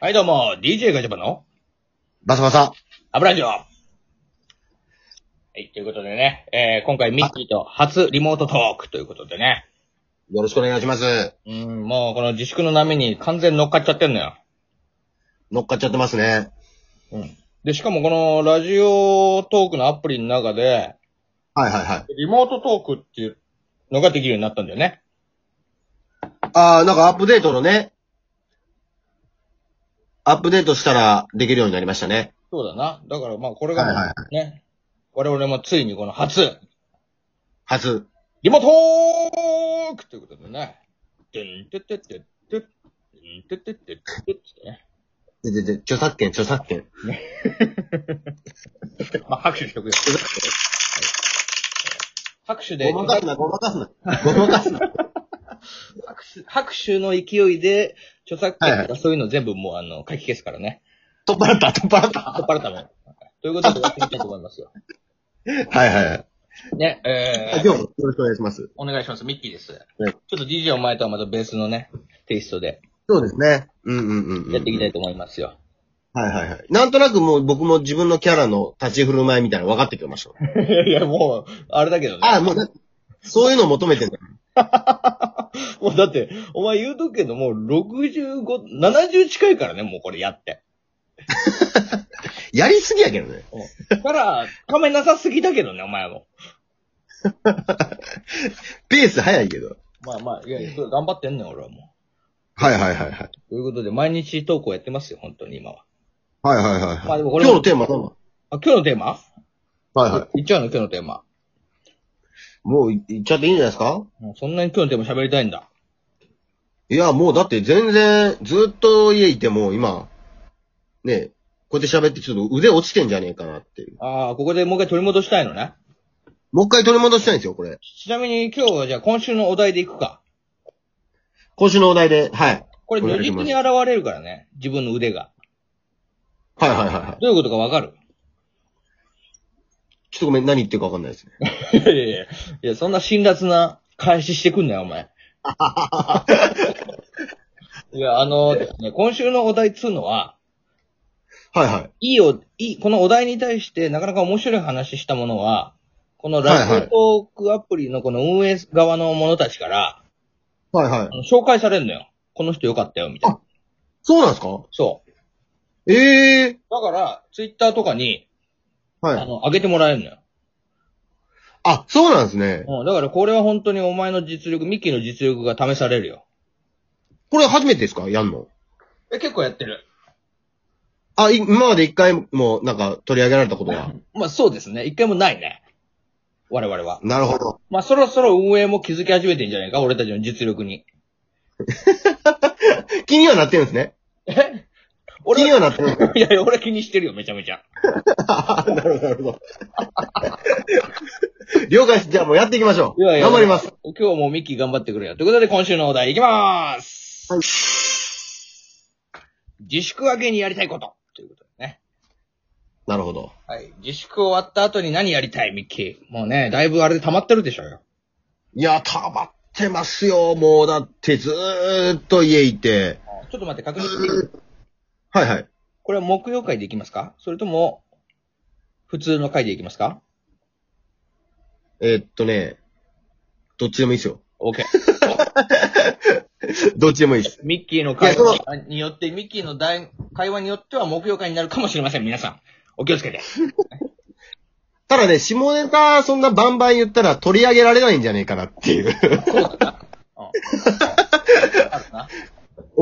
はい、どうも、DJ ガチャバの？バサバサ。油ジオ。はい、ということでね、えー、今回ミッキーと初リモートトークということでね。よろしくお願いします。うん、もうこの自粛の波に完全に乗っかっちゃってんのよ。乗っかっちゃってますね。うん。で、しかもこのラジオトークのアプリの中で、はいはいはい。リモートトークっていうのができるようになったんだよね。あー、なんかアップデートのね、アップデートしたらできるようになりましたね。そうだな。だからまあこれがもうはいはいね、我々もついにこの初、初。リモートークということでね。てんてってってって、てんてってってってってね。で、で、で、著作権、著作権。まあ、拍手しとくよ。拍手で、ごまかすな、ごまかすな。ごまかすな。拍手、拍手の勢いで、著作権はいとかそういうの全部もうあの、書き消すからね。取っ払った、取っ払った。取っ払ったもん。ということでやっていきたいと思いますよ。はいはいはい。ね、えー、今日もよろしくお願いします。お願いします。ミッキーです。はいちょっと DJ お前とはまた別のね、テイストでそうですね。うんうんうん、うん。やっていきたいと思いますよ。はいはいはい。なんとなくもう僕も自分のキャラの立ち振る舞いみたいなの分かってきました。いやもう、あれだけどね。あー、もうな、そういうのを求めてんだ。もうだって、お前言うとくけど、もう65、70近いからね、もうこれやって。やりすぎやけどね。だから、ためなさすぎだけどね、お前も。ペース早いけど。まあまあ、いや、頑張ってんねん、俺はもはいはいはいはい。う。ということで、毎日投稿やってますよ、本当に今は。はいはいはい、はい。まあでもこれ今日のテーマどうあ、今日のテーマ？はいはい。言っちゃうの、今日のテーマ。もういいっちゃっていいんじゃないですか？もうそんなに今日のテーマ喋りたいんだ。いや、もうだって全然、ずっと家いても今、ねこうやって喋ってちょっと腕落ちてんじゃねえかなっていう。ああ、ここでもう一回取り戻したいのね。もう一回取り戻したいんですよ、これ。ちなみに今日はじゃあ今週のお題でいくか。今週のお題で、はい。これ如実に現れるからね、自分の腕が。はいはいはいはい。どういうことかわかる？ちょっとごめん、何言ってるかわかんないですね。いやいやいや、いや、そんな辛辣な返ししてくんなよ、お前。いや、あの、ね、今週のお題っつうのは、はいはい。いいお、いい、このお題に対してなかなか面白い話したものは、このラジオトークアプリのこの運営側の者たちから、はいはいあ。の紹介されるのよ。この人よかったよ、みたいな。そうなんですか？そう。ええだから、ツイッターとかに、ー。はい。あの、上げてもらえるのよ。あ、そうなんですね。うん、だからこれは本当にお前の実力、ミッキーの実力が試されるよ。これ初めてですか？やんの？え、結構やってる。あ、い今まで一回もなんか取り上げられたことは？まあそうですね。一回もないね。我々は。なるほど。まあそろそろ運営も気づき始めてんじゃないか？俺たちの実力に。気にはなってるんですね。え？気俺にはなってる いやいや、俺気にしてるよ、めちゃめちゃ。なるほど、なるほど。了解です。じゃあもうやっていきましょう。いやいや頑張ります。。今日はもうミッキー頑張ってくれよ。ということで今週のお題いきまーす。はい自粛明けにやりたいこと。ということでね。なるほど。はい。自粛終わった後に何やりたい、ミッキー。もうね、だいぶあれで溜まってるでしょうよ。いや、溜まってますよ。もうだってずーっと家いて。ちょっと待って、確認していい？はいはい。これは木曜会でいきますか？それとも、普通の会でいきますか？えーっとね、どっちでもいいですよ。?OK。どっちでもいいです。ミッキーの会いやそ話によって、ミッキーの大会話によっては木曜会になるかもしれません、皆さん。お気をつけて。ただね、下ネタそんなバンバン言ったら取り上げられないんじゃねえかなっていうそうだな。うん。あるな。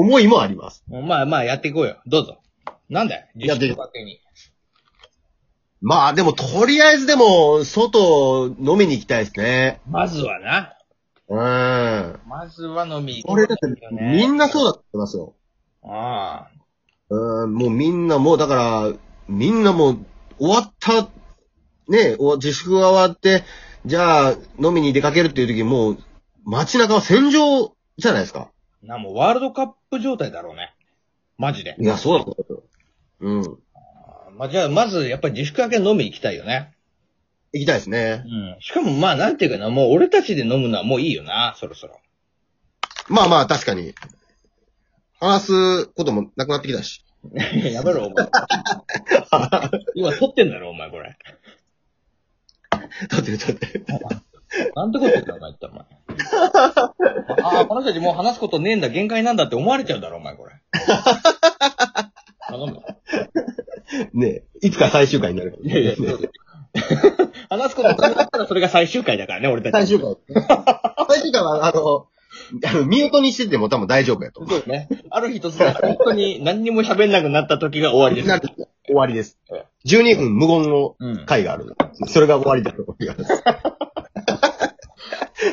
思いもあります。まあまあやっていこうよ。どうぞ。なんだよ。やっていく自粛明けに。まあでもとりあえずでも、外飲みに行きたいですね。まずはな。うん。まずは飲み行これだって。みんなそうだってますよ。ああ。うん、もうみんなもうだから、みんなもう終わった、ね、お自粛が終わって、じゃあ飲みに出かけるっていう時もう街中は戦場じゃないですか。な、もうワールドカップ状態だろうね。マジで。いや、そうだと思うよ。うん。まあ、じゃあ、まず、やっぱり自粛明け飲み行きたいよね。行きたいですねう。ん。しかも、まあ、なんていうかな、もう俺たちで飲むのはもういいよな、そろそろ。まあまあ、確かに。話すこともなくなってきたし。やめろ、お前。今撮ってんだろ、お前、これ。撮ってる撮ってる。なんてこと言ったのか言ったお前。ああ、この人たちもう話すことねえんだ、限界なんだって思われちゃうだろ、お前、これ。頼む。ねえ、いつか最終回になる。いやいや、そうですよ 話すことなくなったらそれが最終回だからね、俺たち。最終回。最終回は、あの、あの、ミュートにしてても多分大丈夫やと思そうね。ある日突然、本当に何にも喋んなくなった時が終わりう。です。なる終わりですえ。12分無言のうん。回があるの。それが終わりだと思います。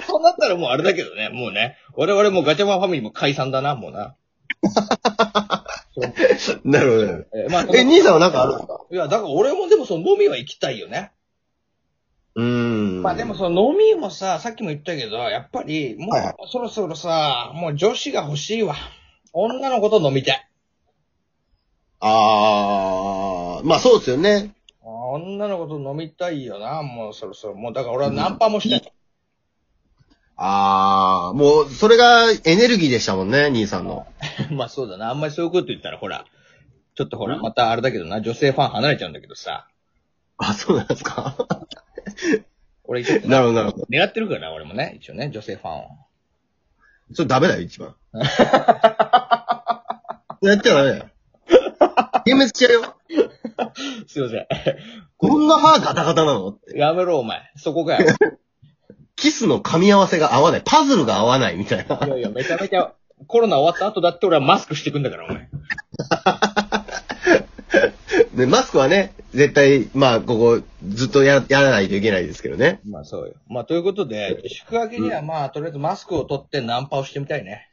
そうなったらもうあれだけどね、もうね。我々もガチャバンファミリーも解散だな、もうな。なるほどなるえーまあ。え、兄さんはなんかあるんですか？いや、だから俺もでもその飲みは行きたいよね。うーん。まあでもその飲みもさ、さっきも言ったけど、やっぱり、もうそろそろさ、もう女子が欲しいわ。女の子と飲みたい。あー、まあそうですよね。女の子と飲みたいよな、もうそろそろ。もうだから俺はナンパもしたい。あー、もう、それがエネルギーでしたもんね、兄さんの。まあそうだな、あんまりそういうこと言ったらほら、ちょっとほら、またあれだけどな、女性ファン離れちゃうんだけどさ。あ、そうなんですか？俺一応、なるほど、なるほど。狙ってるからな、俺もね、一応ね、女性ファンを。それダメだよ、一番。やっちゃダメだよ。幻滅しちゃうよ。すいません。こんな歯ガタガタなのって。やめろ、お前。そこかよ。キスの噛み合わせが合わない。パズルが合わないみたいな。いやいや、めちゃめちゃ、コロナ終わった後だって俺はマスクしてくんだから、お前。で、マスクはね、絶対、まあ、ここ、ずっとややらないといけないですけどね。まあそうよ。まあということで、宿泊にはまあ、とりあえずマスクを取ってナンパをしてみたいね。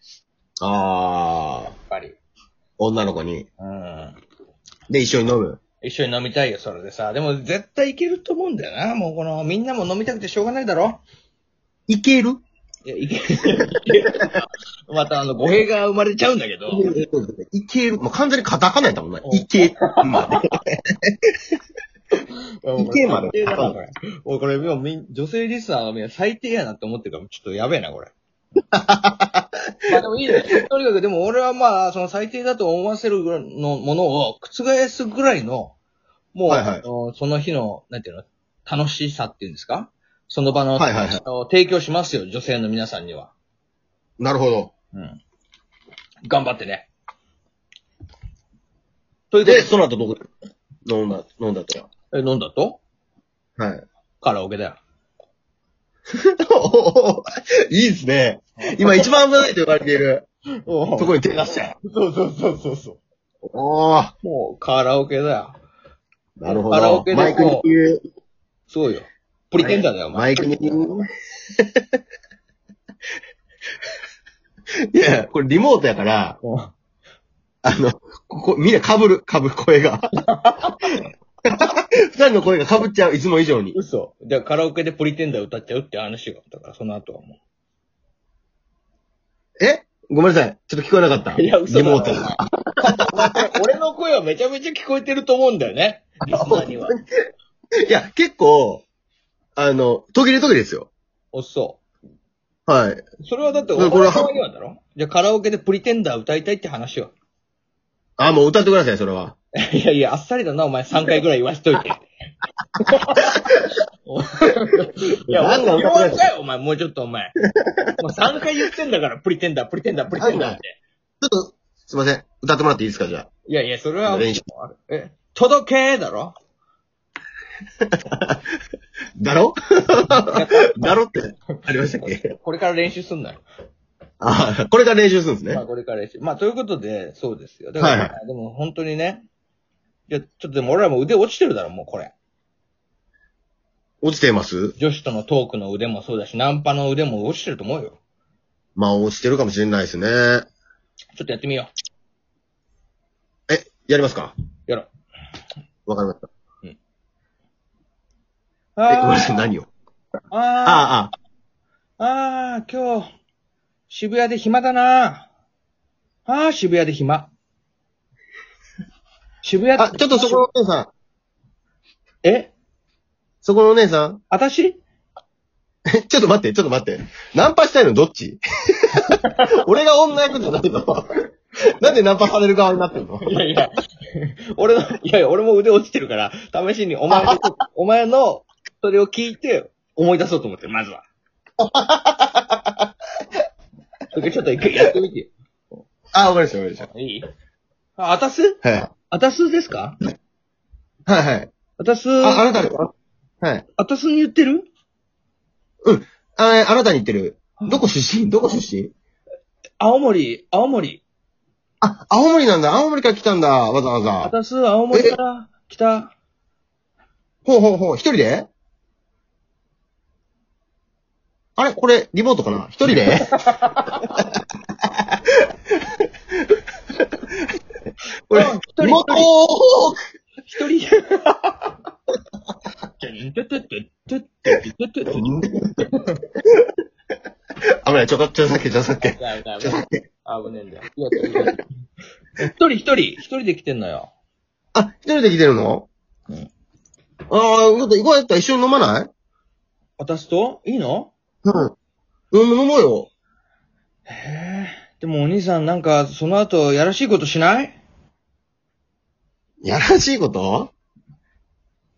あー、やっぱり。女の子に。うん。で、一緒に飲む。一緒に飲みたいよ、それでさ。でも絶対いけると思うんだよな。もうこの、みんなも飲みたくてしょうがないだろいける？いや、いける。いける。またあの、語弊が生まれちゃうんだけど。いける。もう完全にカタカナやったもんな。うんいける。まあいけまで。おい、これ、今みん、女性リスナーのみんな最低やなって思ってるから、ちょっとやべえな、これ。まあでもいいね。とにかく、でも俺はまあ、その最低だと思わせるぐらいのものを覆すぐらいの、もう、はいはいあのその日の、なんていうの、楽しさっていうんですか？その場の、はいはいはいを提供しますよ、女性の皆さんには。なるほど。うん。頑張ってね。ということで、で、その後どこで飲んだ、飲んだとえ、飲んだと？は。はい。カラオケだよ。いいですね。今一番危ないと言われている。そそこに手出して。そうそうそうそうそう。おー。もうカラオケだよ。なるほカラオど。ケでもマイクに言う。そうよ。プリテンダーだよ、お前。マイクに。いや、これリモートやから、うんあの、ここ、みんな被る、被る声が。二人の声が被っちゃう、いつも以上に。嘘。じゃあカラオケでプリテンダー歌っちゃうって話があったから、その後はもえ？ごめんなさい。ちょっと聞こえなかった。う。いや、嘘だろリモート。お前お前これ俺の声はめちゃめちゃ聞こえてると思うんだよね。リスナーには。いや、結構、あの、途切れ途切れですよ。おっそはい。う。それはだって、おこれはじゃあカラオケでプリテンダー歌いたいって話は。あ、もう歌ってください、それは。いやいや、あっさりだな、お前3回ぐらい言わしといて。いや、なんだ弱かよ、お前、もうちょっとお前。もう3回言ってんだから、プリテンダー、プリテンダー、プリテンダーって。ちょっと、すいません。歌ってもらっていいですか、じゃあ。いやいや、それは、練習え、届けだろ？だろ？だろって、ありましたっけ？これから練習すんなよ。あ、これから練習するんですまあ、ね。これから練習。まあ、ということで、そうですよ。だから、はいでも本当にね。いや、ちょっとでも俺らも腕落ちてるだろ、もうこれ。落ちてます？女子とのトークの腕もそうだし、ナンパの腕も落ちてると思うよ。まあ、落ちてるかもしれないですね。ちょっとやってみよえ、やりますか？う。やろう。わかりました。あえ、ごめんなさい、何を？あああ、ああ、ああ、今日、渋谷で暇だな。ああ、渋谷で暇。渋谷あ。あ、ちょっとそこのお姉さん、え？そこのお姉さん、私？えちょっと待って、ちょっと待って。ナンパしたいのどっち？俺が女役じゃないの？なんでナンパされる側になってんの？いやいや、俺の、いやいや、俺も腕落ちてるから、試しにお前の、お前の、それを聞いて、思い出そうと思ってる、まずは。それちょっと一回やってみてよ。あ、わかりました、わかりましいい？あ、あたす？た。はい。あたすですか？はいはい。あたす、あ、あなたはい。あたすに言ってる？あ、あなたに言ってる。どこ出身？どこ出身？青森、青森。あ、青森なんだ。青森から来たんだ。わざわあざ。たす、青森から来た。ほうほうほう。一人で？あれこれ、リモートかな？一人で？これ、あ一人リモート一人。危ない、ちょ、ちょさっけ、ちょさっけ。ちょさっけ。危ねえんだよ。一人一人、一人で来てんのよ。あ、一人で来てるの？うん。ああ、よかった、行こうやったら一緒に飲まない？私と？いいの？うん。飲もうよ。へえ。でもお兄さんなんか、その後、やらしいことしない？やらしいこと？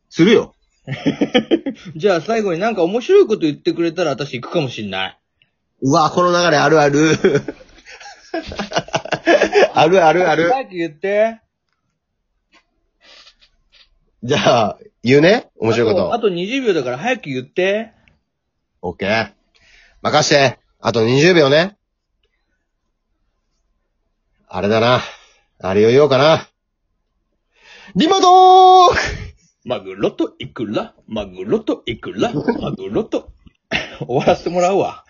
するよ。じゃあ最後になんか面白いこと言ってくれたら私行くかもしんない。うわ、この流れあるある。あるあるある。早く言って。じゃあ、言うね？面白いこと。あとあと20秒だから早く言って。オッケー。任して。あと20秒ね。あれだな。あれを言おうかな。リモドーマグロとイクラ、マグロとイクラ、マグロと。終わらせてもらうわ。